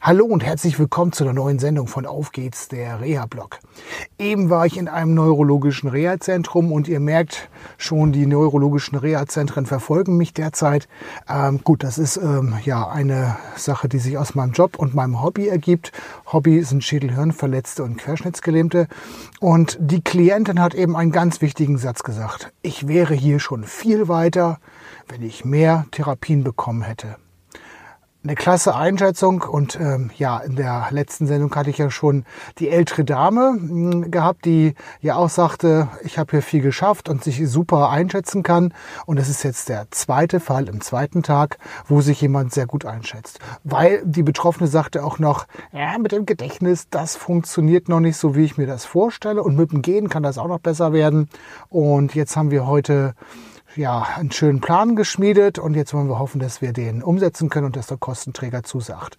Hallo und herzlich willkommen zu der neuen Sendung von Auf geht's, der Reha-Blog. Eben war ich in einem neurologischen Reha-Zentrum und ihr merkt schon, die neurologischen Reha-Zentren verfolgen mich derzeit. Ähm, gut, das ist ähm, ja eine Sache, die sich aus meinem Job und meinem Hobby ergibt. Hobby sind Schädelhirnverletzte und Querschnittsgelähmte. Und die Klientin hat eben einen ganz wichtigen Satz gesagt. Ich wäre hier schon viel weiter, wenn ich mehr Therapien bekommen hätte eine klasse Einschätzung und ähm, ja, in der letzten Sendung hatte ich ja schon die ältere Dame mh, hm, gehabt, die ja auch sagte, ich habe hier viel geschafft und sich super einschätzen kann. Und das ist jetzt der zweite Fall im zweiten Tag, wo sich jemand sehr gut einschätzt. Weil die Betroffene sagte auch noch, ja, mit dem Gedächtnis, das funktioniert noch nicht so, wie ich mir das vorstelle. Und mit dem Gehen kann das auch noch besser werden. Und jetzt haben wir heute ja, einen schönen Plan geschmiedet und jetzt wollen wir hoffen, dass wir den umsetzen können und dass der Kostenträger zusagt.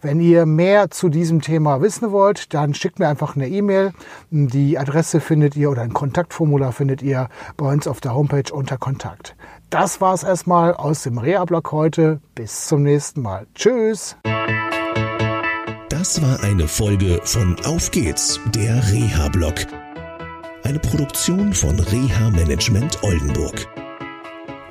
Wenn ihr mehr zu diesem Thema wissen wollt, dann schickt mir einfach eine E-Mail. Die Adresse findet ihr oder ein Kontaktformular findet ihr bei uns auf der Homepage unter Kontakt. Das war's erstmal aus dem Reha-Blog heute. Bis zum nächsten Mal. Tschüss! Das war eine Folge von Auf geht's, der Reha-Blog. Eine Produktion von Reha Management Oldenburg.